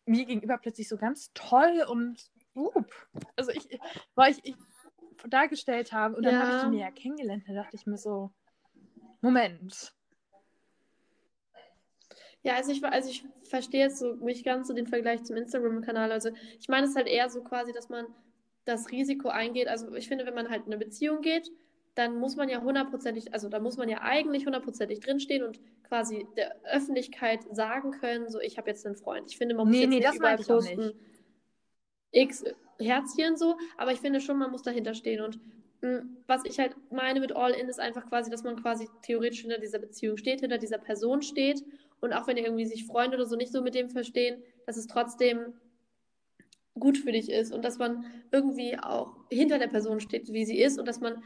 mir gegenüber plötzlich so ganz toll und up, also ich, weil ich, ich dargestellt habe und dann habe ich Ja. die näher kennengelernt, da dachte ich mir so, Moment. Ja, also ich, also ich verstehe jetzt so nicht ganz so den Vergleich zum Instagram-Kanal. Also ich meine es halt eher so quasi, dass man das Risiko eingeht. Also ich finde, wenn man halt in eine Beziehung geht, dann muss man ja hundertprozentig, also da muss man ja eigentlich hundertprozentig drinstehen und quasi der Öffentlichkeit sagen können, so ich habe jetzt einen Freund. Ich finde, man muss Nee, jetzt nee, nicht das überall posten, nicht. X Herzchen so, aber ich finde schon, man muss dahinter stehen. Und mh, was ich halt meine mit All-In ist einfach quasi, dass man quasi theoretisch hinter dieser Beziehung steht, hinter dieser Person steht und auch wenn ihr irgendwie sich Freunde oder so nicht so mit dem verstehen, dass es trotzdem gut für dich ist und dass man irgendwie auch hinter der Person steht, wie sie ist und dass man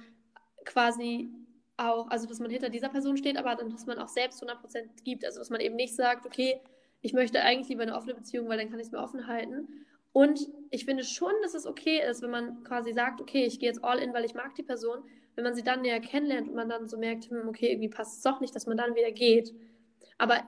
quasi auch, also dass man hinter dieser Person steht, aber dann, dass man auch selbst 100% gibt. Also dass man eben nicht sagt, okay, ich möchte eigentlich lieber eine offene Beziehung, weil dann kann ich es mir offen halten. Und ich finde schon, dass es okay ist, wenn man quasi sagt, okay, ich gehe jetzt all in, weil ich mag die Person. Wenn man sie dann näher kennenlernt und man dann so merkt, hm, okay, irgendwie passt es doch nicht, dass man dann wieder geht. Aber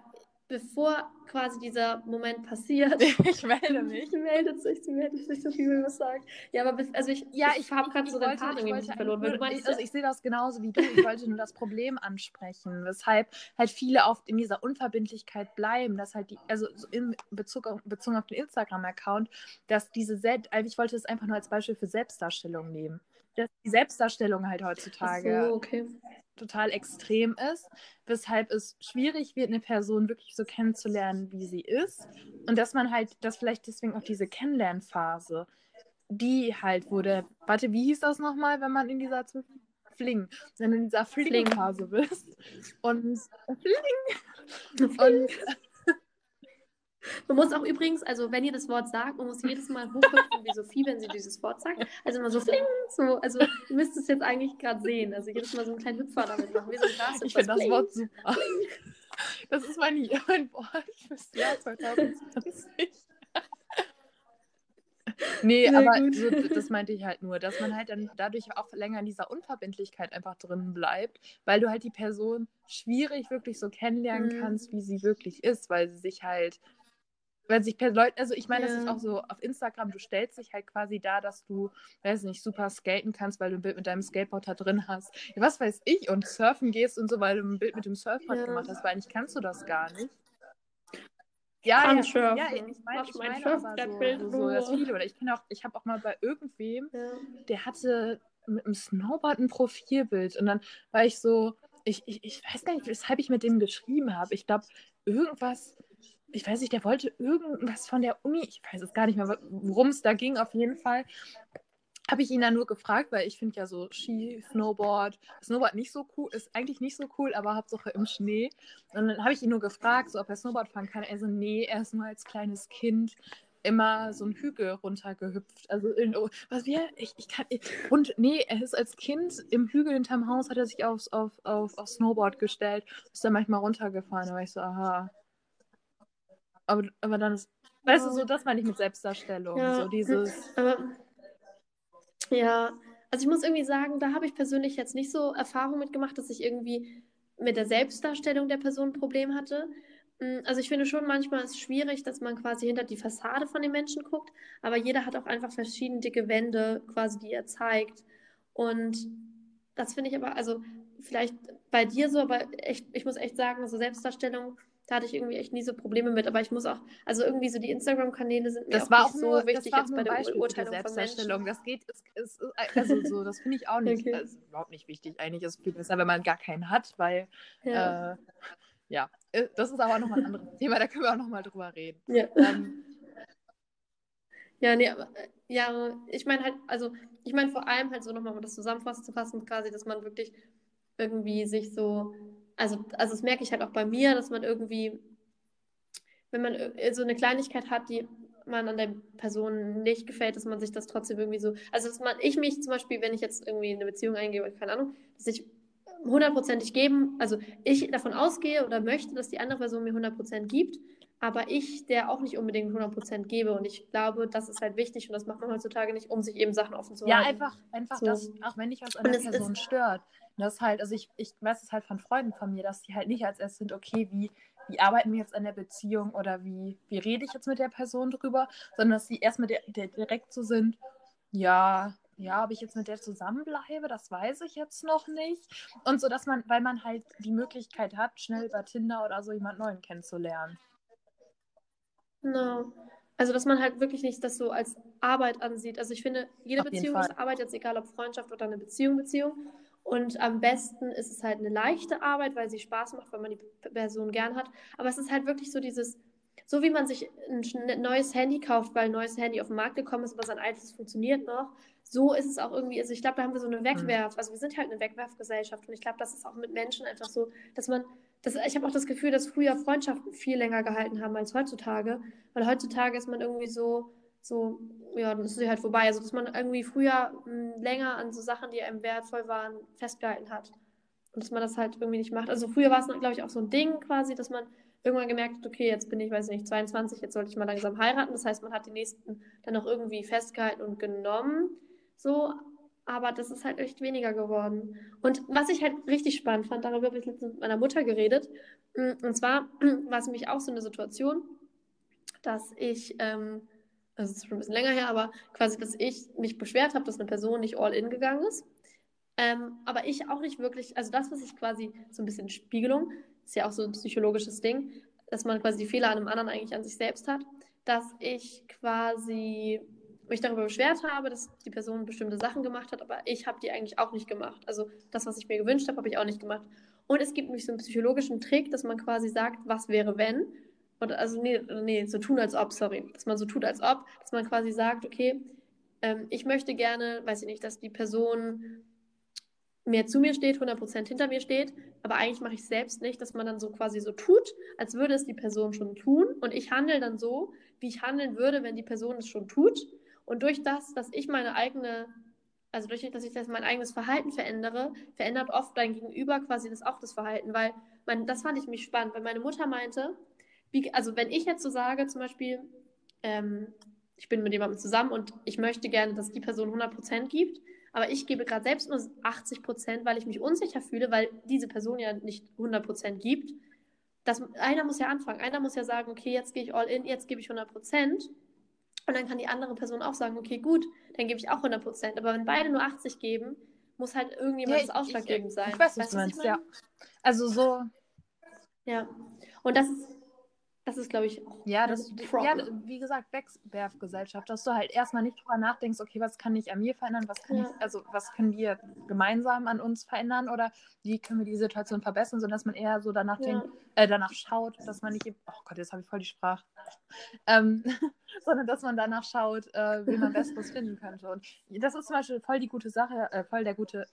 bevor quasi dieser Moment passiert, Ich melde mich. Sie meldet sich, sie meldet sich, so viel will was sagen. Ja, aber bis, also ich, Ja, ich habe gerade ich so den Faden ich irgendwie verloren, weil du meinst, also ich sehe das genauso wie du. Ich wollte nur das Problem ansprechen, weshalb halt viele oft in dieser Unverbindlichkeit bleiben, dass halt die, also so in Bezug auf, bezogen auf den Instagram-Account, dass diese Selbst, also ich wollte es einfach nur als Beispiel für Selbstdarstellung nehmen. Dass die Selbstdarstellung halt Ach heutzutage so, okay. Total extrem ist, weshalb es schwierig wird, eine Person wirklich so kennenzulernen, wie sie ist. Und dass man halt, dass vielleicht deswegen auch diese Kennenlernphase, die halt wurde, warte, wie hieß das nochmal, wenn man in dieser Zw- Fling, wenn du in dieser Fling. Fling-Phase bist und Fling und Man muss auch übrigens, also wenn ihr das Wort sagt, man muss jedes Mal hochhüpfen wie Sophie, wenn sie dieses Wort sagt. Also immer so fling, so, also ihr müsst es jetzt eigentlich gerade sehen. Also jedes Mal so einen kleinen Hüpfer damit machen, wie so ein Grashüpfer. ich finde das Fling. Wort super. Das ist mein, mein Wort fürs Jahr 2020. Nee, Sehr aber so, das meinte ich halt nur, dass man halt dann dadurch auch länger in dieser Unverbindlichkeit einfach drin bleibt, weil du halt die Person schwierig wirklich so kennenlernen Mhm. kannst, wie sie wirklich ist, weil sie sich halt, weil sich Leute, also ich meine, das ist Ja. auch so auf Instagram, du stellst dich halt quasi da, dass du, weiß nicht, super skaten kannst, weil du ein Bild mit deinem Skateboard da drin hast. Ja, was weiß ich, und surfen gehst und so, weil du ein Bild mit dem Surfboard Ja. gemacht hast, weil eigentlich kannst du das gar nicht. Ja, ja, ja, ich meine, ich mein Surfbrettbild so, so, das viele. Oder ich kenne auch, ich habe auch mal bei irgendwem, Ja. der hatte mit einem Snowboard ein Profilbild und dann war ich so, ich, ich, ich weiß gar nicht, weshalb ich mit dem geschrieben habe. Ich glaube, irgendwas, ich weiß nicht, der wollte irgendwas von der Uni, ich weiß es gar nicht mehr, worum es da ging, auf jeden Fall. Habe ich ihn dann nur gefragt, weil ich finde ja so Ski, Snowboard, Snowboard nicht so cool, ist eigentlich nicht so cool, aber Hauptsache im Schnee. Und dann habe ich ihn nur gefragt, so, ob er Snowboard fahren kann. Er so, nee, er ist nur als kleines Kind immer so einen Hügel runtergehüpft. Also, in, oh, was wir, ich, ich kann, ich, und nee, er ist als Kind im Hügel hinterm Haus, hat er sich aufs, auf, auf, auf Snowboard gestellt, ist dann manchmal runtergefahren. Da war ich so, aha. Aber, aber dann ist, weißt du, so, das meine ich mit Selbstdarstellung. Ja. So dieses, Aber ja, also ich muss irgendwie sagen, da habe ich persönlich jetzt nicht so Erfahrung mitgemacht, dass ich irgendwie mit der Selbstdarstellung der Person ein Problem hatte. Mm, also ich finde schon manchmal ist es schwierig, dass man quasi hinter die Fassade von den Menschen guckt, aber jeder hat auch einfach verschiedene dicke Wände, quasi, die er zeigt. Und das finde ich aber, also vielleicht bei dir so, aber echt, ich muss echt sagen, so Selbstdarstellung, da hatte ich irgendwie echt nie so Probleme mit. Aber ich muss auch, also irgendwie so die Instagram-Kanäle sind mir Das auch war nicht auch so nur, wichtig das war auch jetzt bei der Beispiel von Menschen. Selbstdarstellung. Das geht, ist, ist, ist, also so, das finde ich auch nicht, Okay. also überhaupt nicht wichtig. Eigentlich ist es viel besser, wenn man gar keinen hat, weil, Ja. äh, ja, äh, das ist aber auch nochmal ein anderes Thema, da können wir auch nochmal drüber reden. ja. Ähm, Ja, nee, aber äh, ja, ich meine halt, also ich meine vor allem halt so nochmal, um das zusammenfassen zu fassen, quasi, dass man wirklich irgendwie sich so, also, also das merke ich halt auch bei mir, dass man irgendwie, wenn man so eine Kleinigkeit hat, die man an der Person nicht gefällt, dass man sich das trotzdem irgendwie so, also dass man, ich mich zum Beispiel, wenn ich jetzt irgendwie in eine Beziehung eingehe, keine Ahnung, dass ich hundertprozentig geben, also ich davon ausgehe oder möchte, dass die andere Person mir 100% gibt, aber ich der auch nicht unbedingt 100% gebe und ich glaube, das ist halt wichtig und das macht man heutzutage nicht, um sich eben Sachen offen zu ja, halten. einfach, einfach So. das, auch wenn dich was an der es ist- Person stört. Das halt, also ich, ich weiß es halt von Freunden von mir, dass die halt nicht als erstes sind, okay, wie, wie arbeiten wir jetzt an der Beziehung oder wie, wie rede ich jetzt mit der Person drüber, sondern dass sie erstmal der, der direkt so sind, ja, ja, ob ich jetzt mit der zusammenbleibe, das weiß ich jetzt noch nicht. Und so, dass man, weil man halt die Möglichkeit hat, schnell über Tinder oder so jemand Neuen kennenzulernen. Genau. Also, dass man halt wirklich nicht das so als Arbeit ansieht. Also, ich finde, jede Auf Beziehung ist Arbeit, jetzt egal ob Freundschaft oder eine Beziehung, Beziehung. Und am besten ist es halt eine leichte Arbeit, weil sie Spaß macht, weil man die Person gern hat. Aber es ist halt wirklich so dieses, so wie man sich ein schn- neues Handy kauft, weil ein neues Handy auf den Markt gekommen ist, aber sein altes funktioniert noch. So ist es auch irgendwie, also ich glaube, da haben wir so eine Wegwerf, also wir sind halt eine Wegwerfgesellschaft und ich glaube, das ist auch mit Menschen einfach so, dass man, das, ich habe auch das Gefühl, dass früher Freundschaften viel länger gehalten haben als heutzutage, weil heutzutage ist man irgendwie so, so, ja, dann ist sie halt vorbei. Also, dass man irgendwie früher mh, länger an so Sachen, die einem wertvoll waren, festgehalten hat. Und dass man das halt irgendwie nicht macht. Also, früher war es, glaube ich, auch so ein Ding quasi, dass man irgendwann gemerkt hat, okay, jetzt bin ich, weiß nicht, 22, jetzt sollte ich mal langsam heiraten. Das heißt, man hat die nächsten dann auch irgendwie festgehalten und genommen. So, aber das ist halt echt weniger geworden. Und was ich halt richtig spannend fand, darüber habe ich letztens mit meiner Mutter geredet. mh, Und zwar war es nämlich auch so eine Situation, dass ich, ähm, also es ist schon ein bisschen länger her, aber quasi, dass ich mich beschwert habe, dass eine Person nicht all in gegangen ist. Ähm, aber ich auch nicht wirklich, also das, was ich quasi so ein bisschen Spiegelung, ist ja auch so ein psychologisches Ding, dass man quasi die Fehler an einem anderen eigentlich an sich selbst hat, dass ich quasi mich darüber beschwert habe, dass die Person bestimmte Sachen gemacht hat, aber ich habe die eigentlich auch nicht gemacht. Also das, was ich mir gewünscht habe, habe ich auch nicht gemacht. Und es gibt nämlich so einen psychologischen Trick, dass man quasi sagt, was wäre wenn? Oder also nee, nee, so tun als ob, sorry. Dass man so tut als ob, dass man quasi sagt, okay, ähm, ich möchte gerne, weiß ich nicht, dass die Person mehr zu mir steht, 100% hinter mir steht, aber eigentlich mache ich es selbst nicht, dass man dann so quasi so tut, als würde es die Person schon tun. Und ich handle dann so, wie ich handeln würde, wenn die Person es schon tut. Und durch das, dass ich meine eigene, also durch dass ich das mein eigenes Verhalten verändere, verändert oft dein Gegenüber quasi das auch das Verhalten, weil man, das fand ich mich spannend, weil meine Mutter meinte, wie, also wenn ich jetzt so sage, zum Beispiel, ähm, ich bin mit jemandem zusammen und ich möchte gerne, dass die Person 100% gibt, aber ich gebe gerade selbst nur 80%, weil ich mich unsicher fühle, weil diese Person ja nicht 100% gibt. Das, einer muss ja anfangen, einer muss ja sagen, okay, jetzt gehe ich all in, jetzt gebe ich 100%. Und dann kann die andere Person auch sagen, okay, gut, dann gebe ich auch 100%. Aber wenn beide nur 80 geben, muss halt irgendjemand Ja, das ausschlaggebend sein. Ich weiß, was Weißt du was meinst, ich ja. Also so, Ja. Und das ist, das ist, glaube ich, auch Ja, das, ja, wie gesagt, Wegwerfgesellschaft, dass du halt erstmal nicht drüber nachdenkst, okay, was kann ich an mir verändern, was kann Ja. ich, also was können wir gemeinsam an uns verändern oder wie können wir die Situation verbessern, sondern dass man eher so danach Ja. denkt, äh, danach schaut, dass man nicht, eben- oh Gott, jetzt habe ich voll die Sprache, ähm, sondern dass man danach schaut, äh, wie man Besseres finden könnte. Und das ist zum Beispiel voll die gute Sache, äh, voll der gute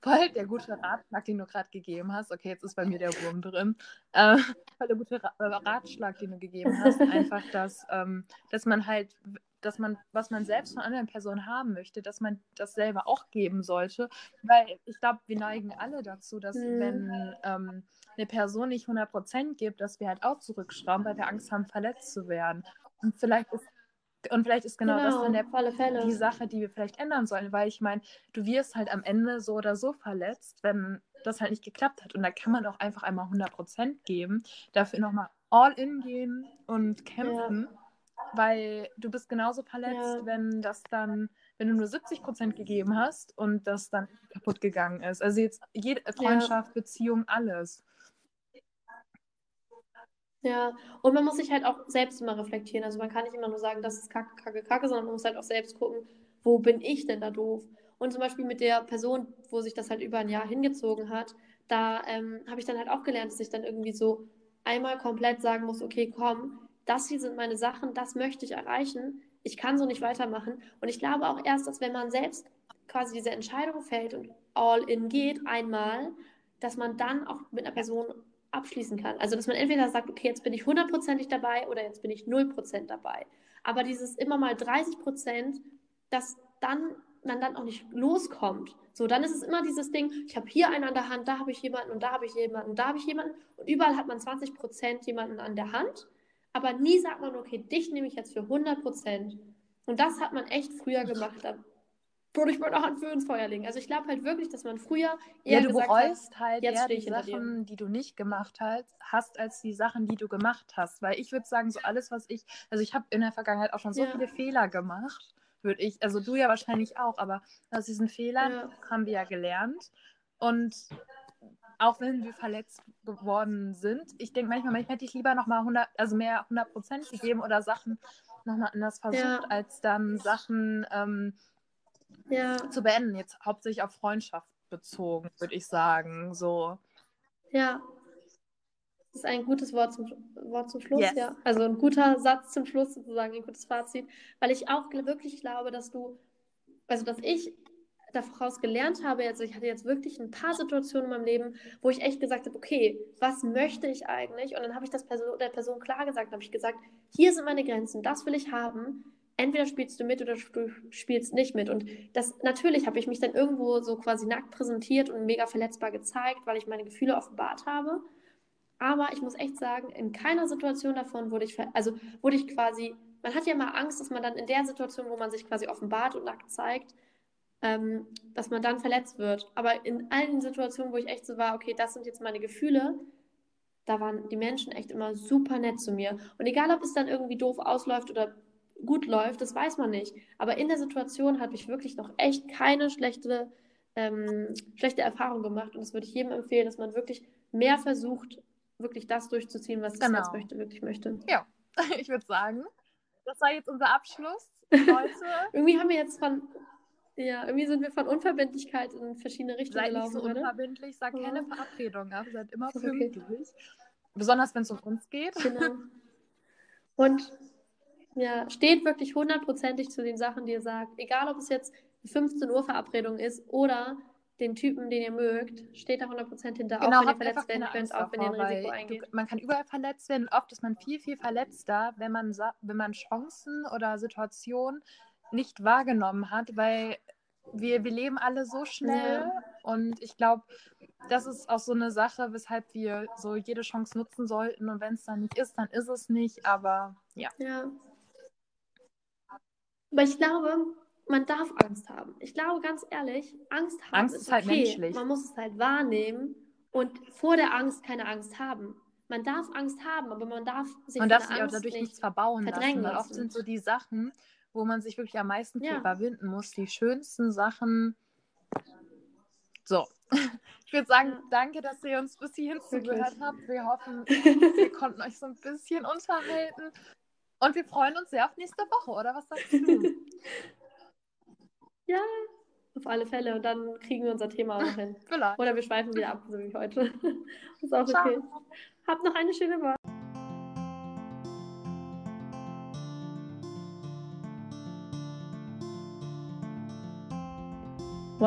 Voll der gute Ratschlag, den du gerade gegeben hast. Okay, jetzt ist bei mir der Wurm drin. Äh, voll der gute äh, Ratschlag, den du gegeben hast. Einfach, dass, ähm, dass man halt, dass man, was man selbst von anderen Personen haben möchte, dass man das selber auch geben sollte. Weil ich glaube, wir neigen alle dazu, dass Mhm. wenn ähm, eine Person nicht 100% gibt, dass wir halt auch zurückschrauben, weil wir Angst haben, verletzt zu werden. Und vielleicht ist, und vielleicht ist genau, das dann der die Sache, die wir vielleicht ändern sollen, weil ich meine, du wirst halt am Ende so oder so verletzt, wenn das halt nicht geklappt hat. Und da kann man doch einfach einmal 100% geben, dafür nochmal all in gehen und kämpfen, weil du bist genauso verletzt, Ja. wenn das dann, wenn du nur 70% gegeben hast und das dann kaputt gegangen ist. Also jetzt jede Freundschaft, Beziehung, alles. Ja, und man muss sich halt auch selbst immer reflektieren. Also man kann nicht immer nur sagen, das ist kacke, kacke, kacke, sondern man muss halt auch selbst gucken, wo bin ich denn da doof? Und zum Beispiel mit der Person, wo sich das halt über ein Jahr hingezogen hat, da ähm, habe ich dann halt auch gelernt, dass ich dann irgendwie so einmal komplett sagen muss, okay, komm, das hier sind meine Sachen, das möchte ich erreichen, ich kann so nicht weitermachen. Und ich glaube auch erst, dass wenn man selbst quasi diese Entscheidung fällt und all in geht einmal, dass man dann auch mit einer Person abschließen kann. Also, dass man entweder sagt, okay, jetzt bin ich hundertprozentig dabei oder jetzt bin ich null Prozent dabei. Aber dieses immer mal 30 Prozent, dass dann man dann auch nicht loskommt. So, dann ist es immer dieses Ding, ich habe hier einen an der Hand, da habe ich jemanden und da habe ich jemanden da habe ich jemanden und überall hat man 20 Prozent jemanden an der Hand, aber nie sagt man, okay, dich nehme ich jetzt für 100 Prozent. Und das hat man echt früher gemacht. Da würde ich meine Hand für ins Feuer legen. Also ich glaube halt wirklich, dass man früher eher Ja, du gesagt hat, bereust halt jetzt eher die. Sachen, die du nicht gemacht hast, hast, als die Sachen, die du gemacht hast. Weil ich würde sagen, so alles, was ich, also ich habe in der Vergangenheit auch schon so Ja. viele Fehler gemacht, würde ich, also du ja wahrscheinlich auch, aber aus diesen Fehlern Ja. haben wir ja gelernt. Und auch wenn wir verletzt geworden sind, ich denke manchmal, manchmal hätte ich lieber nochmal 100, also mehr 100 Prozent gegeben oder Sachen nochmal anders versucht, Ja. als dann Sachen ähm, ja, zu beenden. Jetzt hauptsächlich auf Freundschaft bezogen, würde ich sagen. So. ja. Das ist ein gutes Wort zum, Wort zum Schluss, Yes. ja. Also ein guter Satz zum Schluss sozusagen, ein gutes Fazit. Weil ich auch wirklich glaube, dass du, also dass ich daraus gelernt habe, also ich hatte jetzt wirklich ein paar Situationen in meinem Leben, wo ich echt gesagt habe, okay, was möchte ich eigentlich? Und dann habe ich das Person, der Person klar gesagt, habe ich gesagt, hier sind meine Grenzen, das will ich haben. Entweder spielst du mit oder du spielst nicht mit. Und das natürlich habe ich mich dann irgendwo so quasi nackt präsentiert und mega verletzbar gezeigt, weil ich meine Gefühle offenbart habe. Aber ich muss echt sagen, in keiner Situation davon wurde ich, also wurde ich quasi, man hat ja mal Angst, dass man dann in der Situation, wo man sich quasi offenbart und nackt zeigt, ähm, dass man dann verletzt wird. Aber in allen Situationen, wo ich echt so war, okay, das sind jetzt meine Gefühle, da waren die Menschen echt immer super nett zu mir. Und egal, ob es dann irgendwie doof ausläuft oder gut läuft, das weiß man nicht. Aber in der Situation habe ich wirklich noch echt keine schlechte, ähm, schlechte Erfahrung gemacht. Und das würde ich jedem empfehlen, dass man wirklich mehr versucht, wirklich das durchzuziehen, was Genau. Herz möchte, wirklich möchte. Ich würde sagen, das war jetzt unser Abschluss heute. Irgendwie haben wir jetzt von, ja, irgendwie sind wir von Unverbindlichkeit in verschiedene Richtungen Seid nicht gelaufen, so oder? unverbindlich, sagt Ja. keine Verabredung ab, seid immer Okay. pünktlich. Besonders wenn es um uns geht. Genau. Und ja, steht wirklich hundertprozentig zu den Sachen, die ihr sagt. Egal, ob es jetzt die 15 Uhr Verabredung ist oder den Typen, den ihr mögt, steht da 100% hinter, Genau, auch wenn ihr verletzt werden könnt, auch wenn ihr ein Risiko eingeht. du, man kann überall verletzt werden. Oft ist man viel, viel verletzter, wenn man, wenn man Chancen oder Situationen nicht wahrgenommen hat, weil wir, wir leben alle so schnell Ja. und ich glaube, das ist auch so eine Sache, weshalb wir so jede Chance nutzen sollten und wenn es dann nicht ist, dann ist es nicht, aber ja. Ja. Aber ich glaube, man darf Angst haben. Ich glaube ganz ehrlich, Angst haben Angst ist halt okay. menschlich. Man muss es halt wahrnehmen und vor der Angst keine Angst haben. Man darf Angst haben, aber man darf sich Man darf sich auch Angst dadurch nicht nichts verbauen lassen, verdrängen weil oft lassen. sind so die Sachen, wo man sich wirklich am meisten Ja. überwinden muss, die schönsten Sachen. So, ich würde sagen, Ja. danke, dass ihr uns bis hierhin Wirklich. zugehört habt. Wir hoffen, wir konnten euch so ein bisschen unterhalten. Und wir freuen uns sehr auf nächste Woche, oder was sagst du? Ja, auf alle Fälle. Und dann kriegen wir unser Thema auch noch hin. Vielleicht. Oder wir schweifen wieder ab, so wie heute. ist auch Ciao. okay. Habt noch eine schöne Woche.